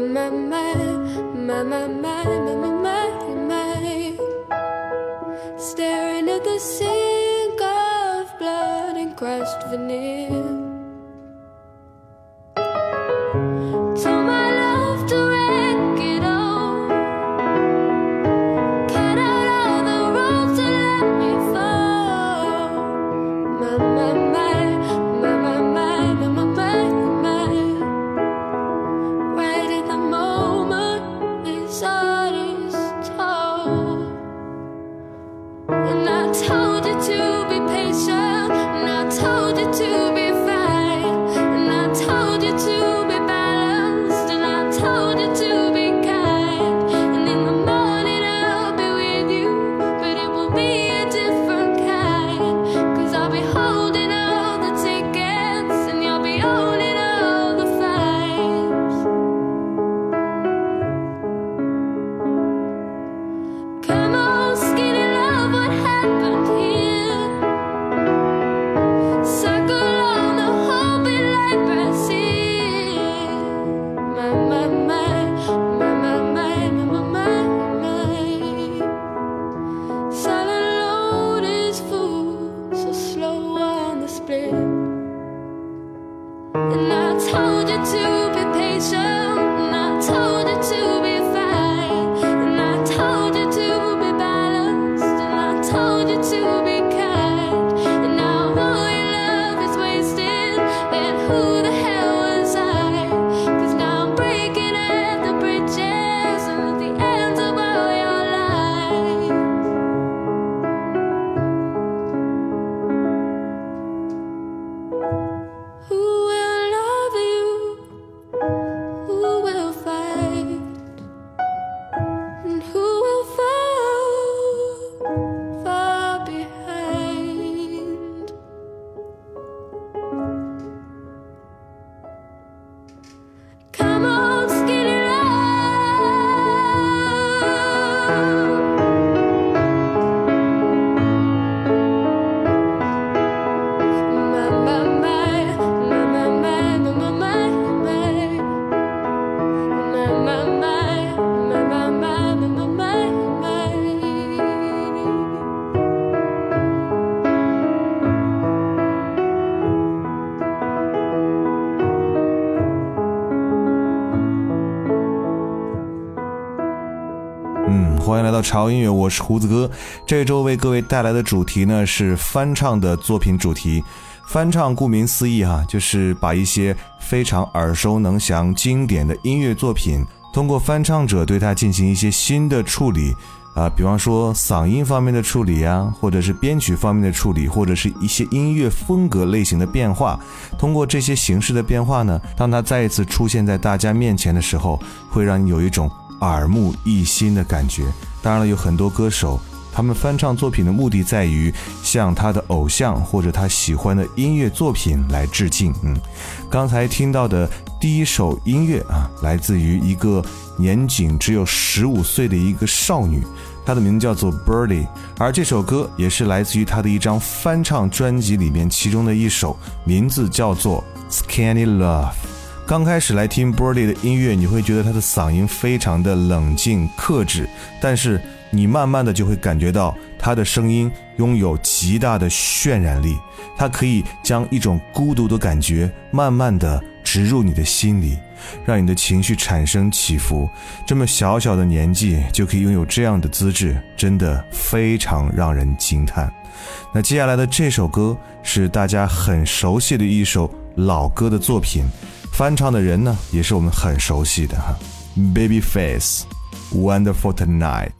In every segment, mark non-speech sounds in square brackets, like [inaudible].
my, my, my, my, my, my, my, my, Staring at the sink of blood and crushed veneer. 潮音乐，我是胡子哥。这周为各位带来的主题呢是翻唱的作品主题。翻唱顾名思义哈，就是把一些非常耳熟能详、经典的音乐作品，通过翻唱者对它进行一些新的处理啊，比方说嗓音方面的处理呀，或者是编曲方面的处理，或者是一些音乐风格类型的变化。通过这些形式的变化呢，当它再一次出现在大家面前的时候，会让你有一种。耳目一新的感觉。当然了，有很多歌手，他们翻唱作品的目的在于向他的偶像或者他喜欢的音乐作品来致敬。嗯，刚才听到的第一首音乐啊，来自于一个年仅只有十五岁的一个少女，她的名字叫做 Birdy，而这首歌也是来自于她的一张翻唱专辑里面其中的一首，名字叫做《Scanny Love》。刚开始来听 Birdy 的音乐，你会觉得他的嗓音非常的冷静克制，但是你慢慢的就会感觉到他的声音拥有极大的渲染力，他可以将一种孤独的感觉慢慢的植入你的心里，让你的情绪产生起伏。这么小小的年纪就可以拥有这样的资质，真的非常让人惊叹。那接下来的这首歌是大家很熟悉的一首老歌的作品。翻唱的人呢，也是我们很熟悉的哈，Babyface，Wonderful Tonight。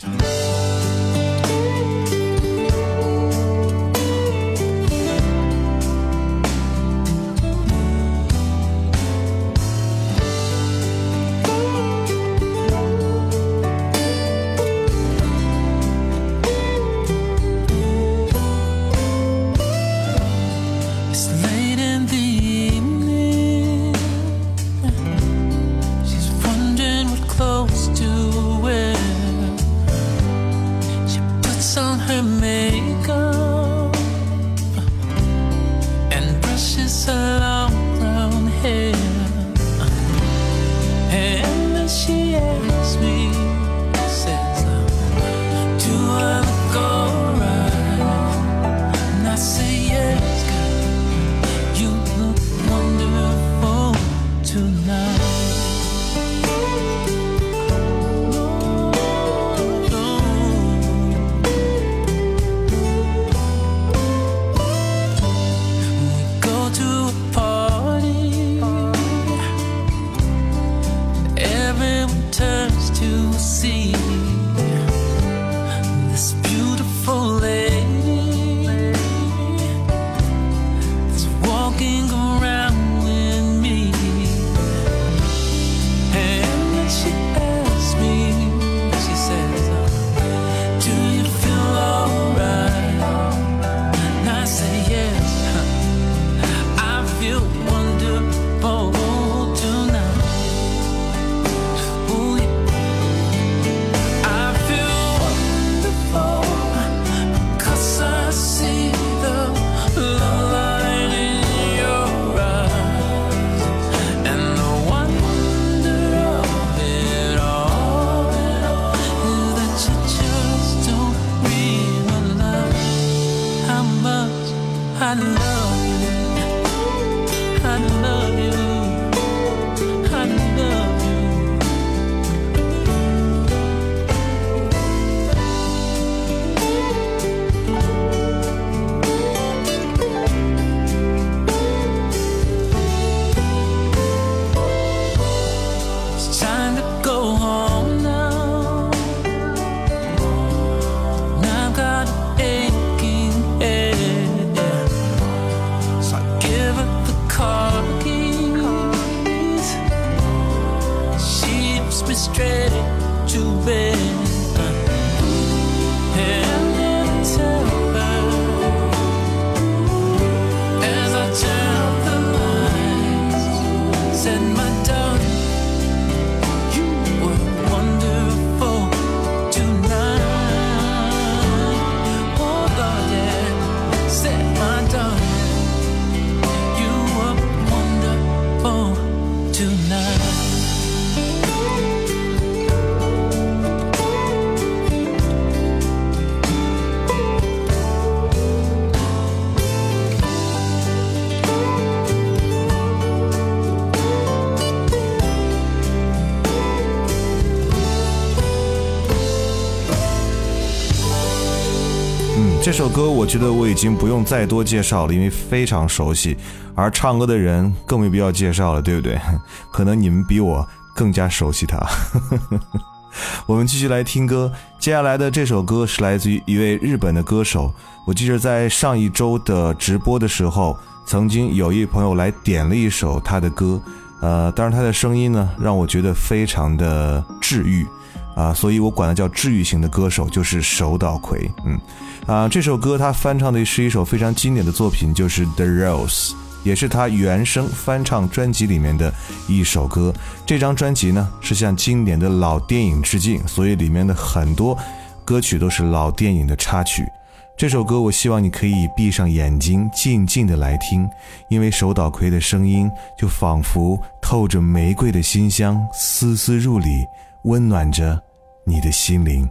觉得我已经不用再多介绍了，因为非常熟悉，而唱歌的人更没必要介绍了，对不对？[laughs] 可能你们比我更加熟悉他。[laughs] 我们继续来听歌，接下来的这首歌是来自于一位日本的歌手。我记得在上一周的直播的时候，曾经有一朋友来点了一首他的歌，呃，当然他的声音呢让我觉得非常的治愈，啊，所以我管他叫治愈型的歌手，就是手岛葵，嗯。啊，这首歌他翻唱的是一首非常经典的作品，就是《The Rose》，也是他原声翻唱专辑里面的一首歌。这张专辑呢是向经典的老电影致敬，所以里面的很多歌曲都是老电影的插曲。这首歌，我希望你可以闭上眼睛，静静的来听，因为手岛葵的声音就仿佛透着玫瑰的馨香，丝丝入里，温暖着你的心灵。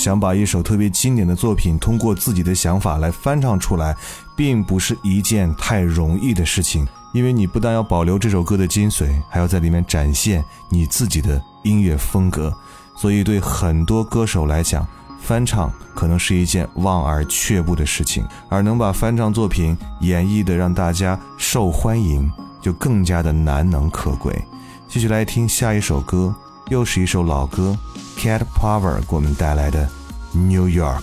想把一首特别经典的作品通过自己的想法来翻唱出来，并不是一件太容易的事情，因为你不但要保留这首歌的精髓，还要在里面展现你自己的音乐风格。所以对很多歌手来讲，翻唱可能是一件望而却步的事情，而能把翻唱作品演绎的让大家受欢迎，就更加的难能可贵。继续来听下一首歌，又是一首老歌，Cat Power 给我们带来的《New York》。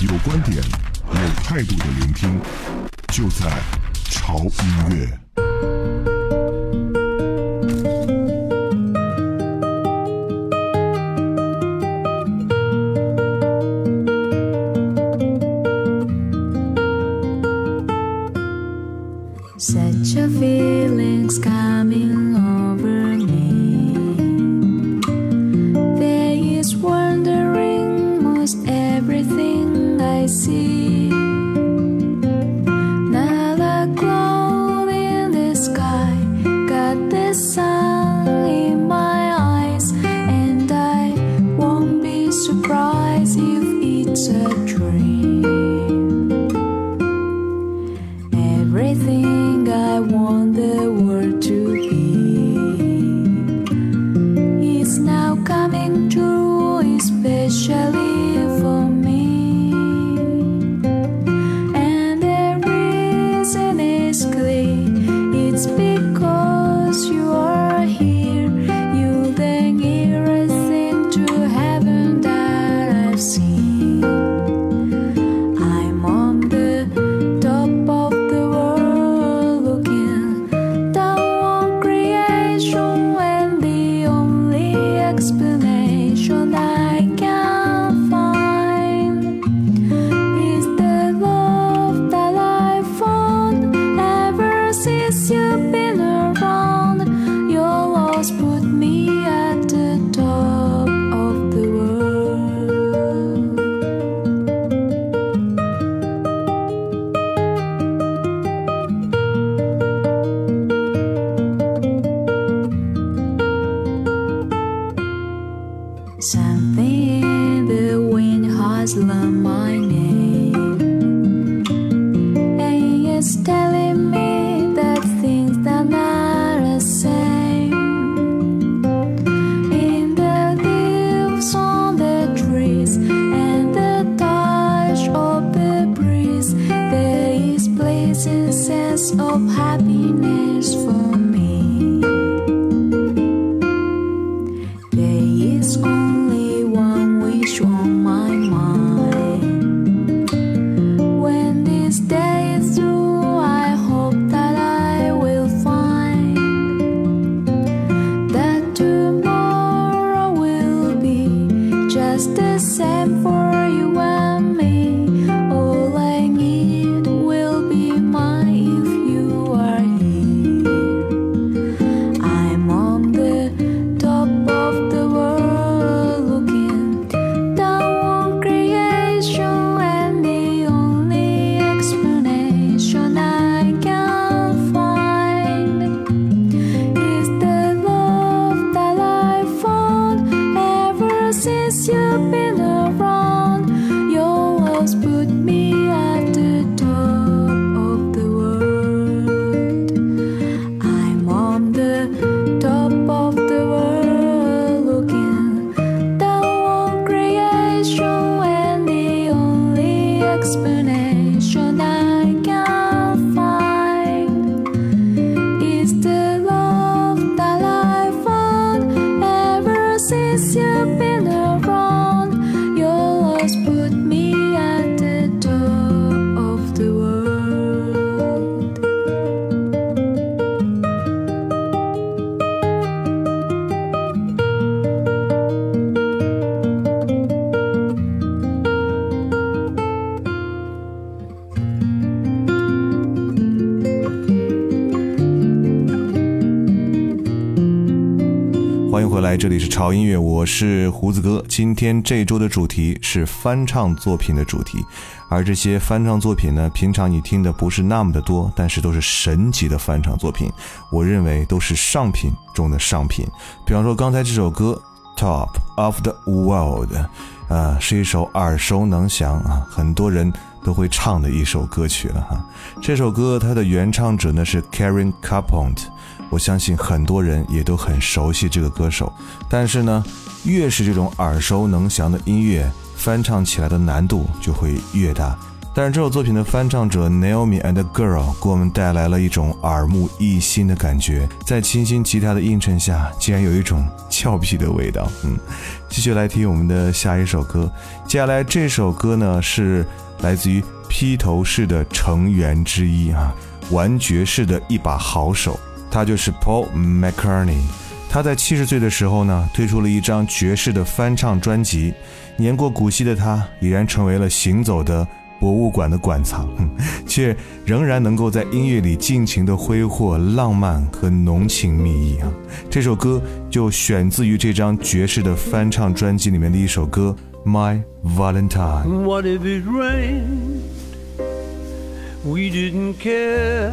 有观点有态度的聆听就在潮音乐。sense of happiness for me. 是潮音乐，我是胡子哥。今天这周的主题是翻唱作品的主题，而这些翻唱作品呢，平常你听的不是那么的多，但是都是神级的翻唱作品，我认为都是上品中的上品。比方说刚才这首歌《Top of the World》，啊，是一首耳熟能详啊，很多人都会唱的一首歌曲了哈。这首歌它的原唱者呢是 Karen Carpent。我相信很多人也都很熟悉这个歌手。但是呢，越是这种耳熟能详的音乐，翻唱起来的难度就会越大。但是这首作品的翻唱者 Naomi and Girl 给我们带来了一种耳目一新的感觉，在清新吉他的映衬下，竟然有一种俏皮的味道。嗯，继续来听我们的下一首歌。接下来这首歌呢是来自于披头士的成员之一啊，玩爵士的一把好手他就是 Paul McCartney。他在七十岁的时候呢，推出了一张爵士的翻唱专辑。年过古稀的他，已然成为了行走的。博物馆的馆藏，却仍然能够在音乐里尽情的挥霍浪漫和浓情蜜意啊！这首歌就选自于这张爵士的翻唱专辑里面的一首歌《My Valentine》。What if it rained? We didn't care.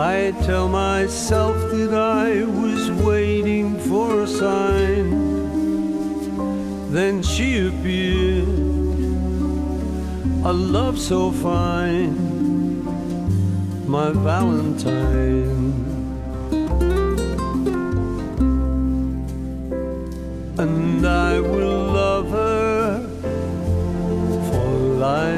I tell myself that I was waiting for a sign. Then she appeared, a love so fine, my Valentine. And I will love her for life.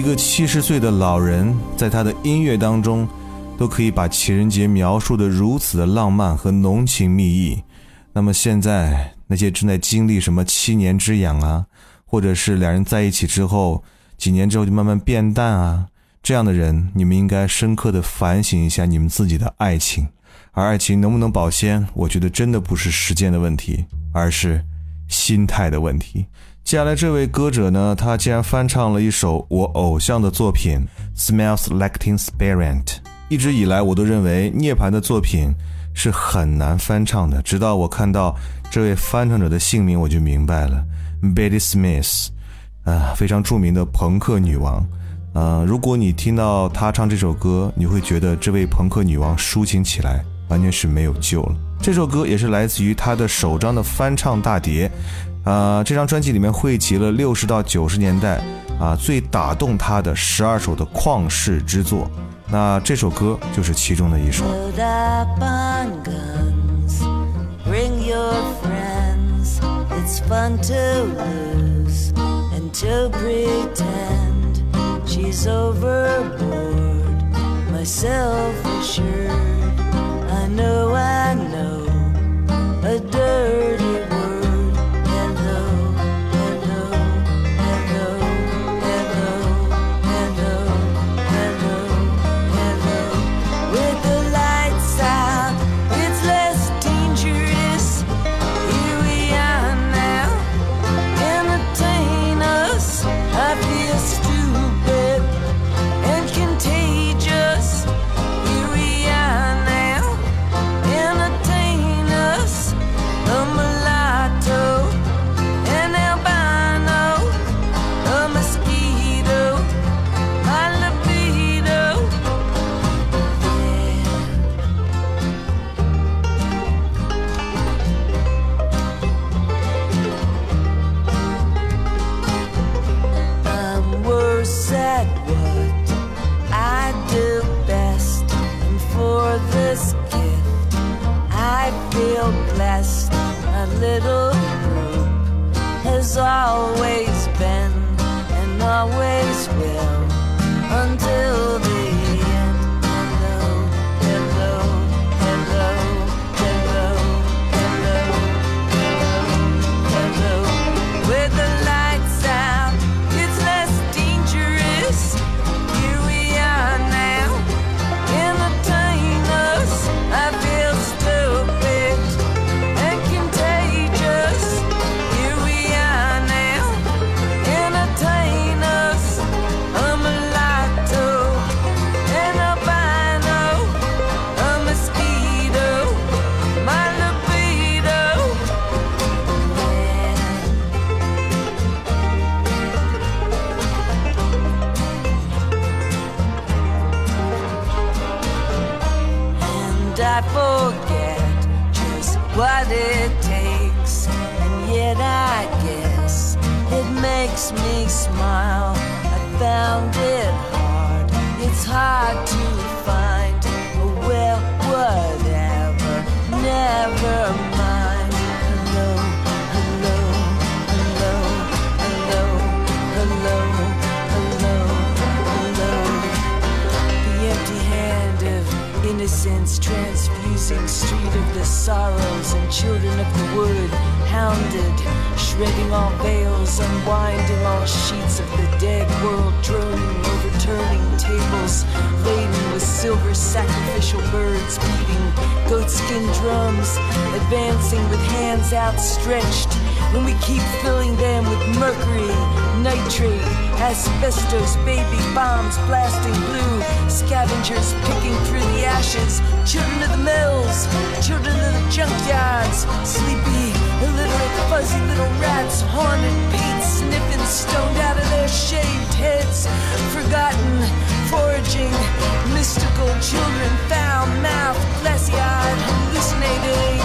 一个七十岁的老人，在他的音乐当中，都可以把情人节描述的如此的浪漫和浓情蜜意。那么现在那些正在经历什么七年之痒啊，或者是两人在一起之后几年之后就慢慢变淡啊，这样的人，你们应该深刻的反省一下你们自己的爱情。而爱情能不能保鲜，我觉得真的不是时间的问题，而是心态的问题。接下来这位歌者呢，他竟然翻唱了一首我偶像的作品《Smells Like Teen Spirit》。一直以来，我都认为涅槃的作品是很难翻唱的，直到我看到这位翻唱者的姓名，我就明白了，Betty Smith，啊，非常著名的朋克女王。呃，如果你听到她唱这首歌，你会觉得这位朋克女王抒情起来完全是没有救了。这首歌也是来自于她的首张的翻唱大碟。呃，这张专辑里面汇集了六十到九十年代啊最打动他的十二首的旷世之作，那这首歌就是其中的一首。Makes me smile. I found it hard, it's hard to find. Oh, well, whatever, never mind. Hello, hello, hello, hello, hello, hello, hello. The empty hand of innocence transfusing street of the sorrows and children of the wood hounded shredding all veils unwinding all sheets of the dead world droning overturning tables laden with silver sacrificial birds beating goatskin drums advancing with hands outstretched. When we keep filling them with mercury nitrate asbestos baby bombs blasting blue scavengers picking through the ashes children of the mills rats haunted paint sniffing stoned out of their shaved heads. Forgotten foraging mystical children foul mouthed glassy eyed hallucinating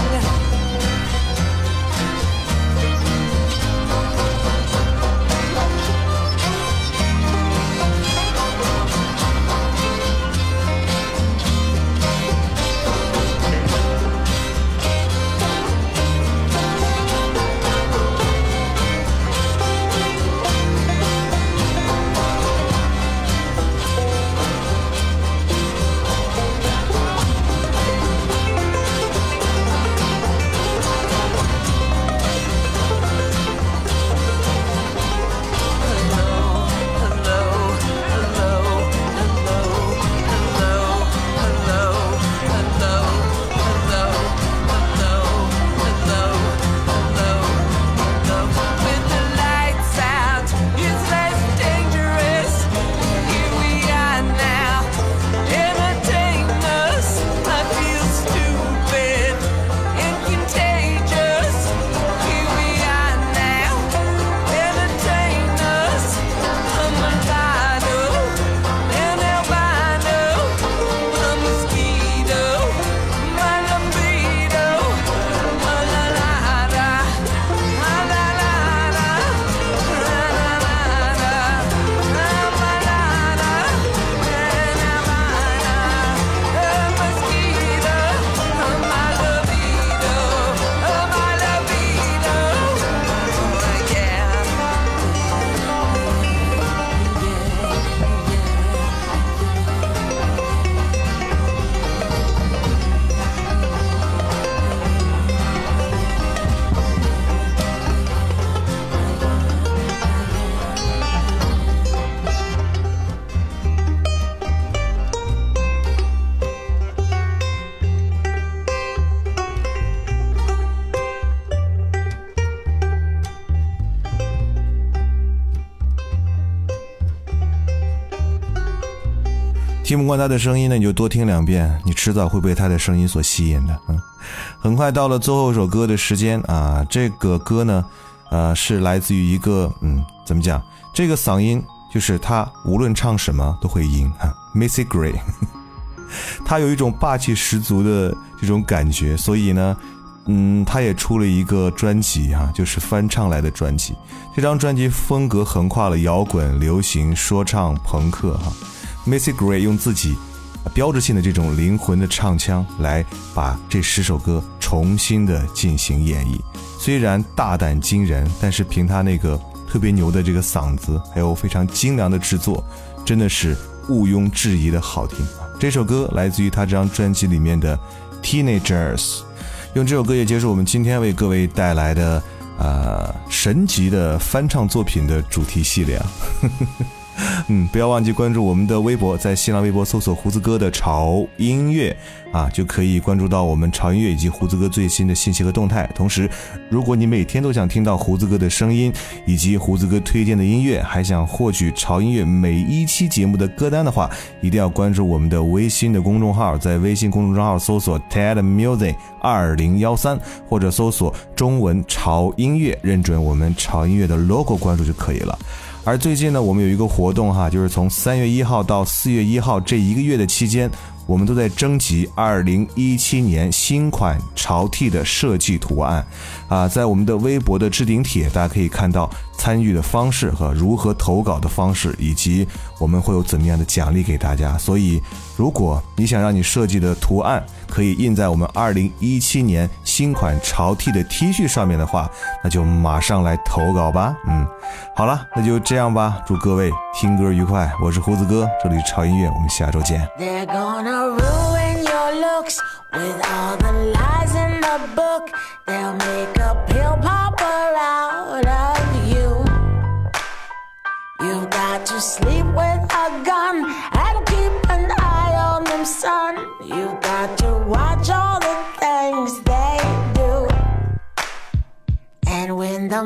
听不惯他的声音呢，你就多听两遍，你迟早会被他的声音所吸引的。嗯，很快到了最后一首歌的时间啊，这个歌呢，呃，是来自于一个嗯，怎么讲？这个嗓音就是他无论唱什么都会赢啊，Missy Gray，[laughs] 他有一种霸气十足的这种感觉，所以呢，嗯，他也出了一个专辑哈，就是翻唱来的专辑。这张专辑风格横跨了摇滚、流行、说唱、朋克哈。Missy Gray 用自己标志性的这种灵魂的唱腔来把这十首歌重新的进行演绎，虽然大胆惊人，但是凭他那个特别牛的这个嗓子，还有非常精良的制作，真的是毋庸置疑的好听。这首歌来自于他这张专辑里面的 Teenagers，用这首歌也结束我们今天为各位带来的呃神级的翻唱作品的主题系列啊。呵 [laughs] 呵 [laughs] 嗯，不要忘记关注我们的微博，在新浪微博搜索“胡子哥的潮音乐”啊，就可以关注到我们潮音乐以及胡子哥最新的信息和动态。同时，如果你每天都想听到胡子哥的声音以及胡子哥推荐的音乐，还想获取潮音乐每一期节目的歌单的话，一定要关注我们的微信的公众号，在微信公众账号搜索 “TED Music 二零幺三”或者搜索中文潮音乐，认准我们潮音乐的 logo 关注就可以了。而最近呢，我们有一个活动哈，就是从三月一号到四月一号这一个月的期间，我们都在征集二零一七年新款潮 T 的设计图案。啊，在我们的微博的置顶帖，大家可以看到参与的方式和如何投稿的方式，以及我们会有怎么样的奖励给大家。所以，如果你想让你设计的图案可以印在我们二零一七年新款潮 T 的 T 恤上面的话，那就马上来投稿吧。嗯，好了，那就这样吧。祝各位听歌愉快，我是胡子哥，这里是潮音乐，我们下周见。They're gonna ruin your looks with all the lies in the book. They'll make a pill popper out of to sleep with a gun and keep an eye on them, son. You got to watch all the things they do. And when the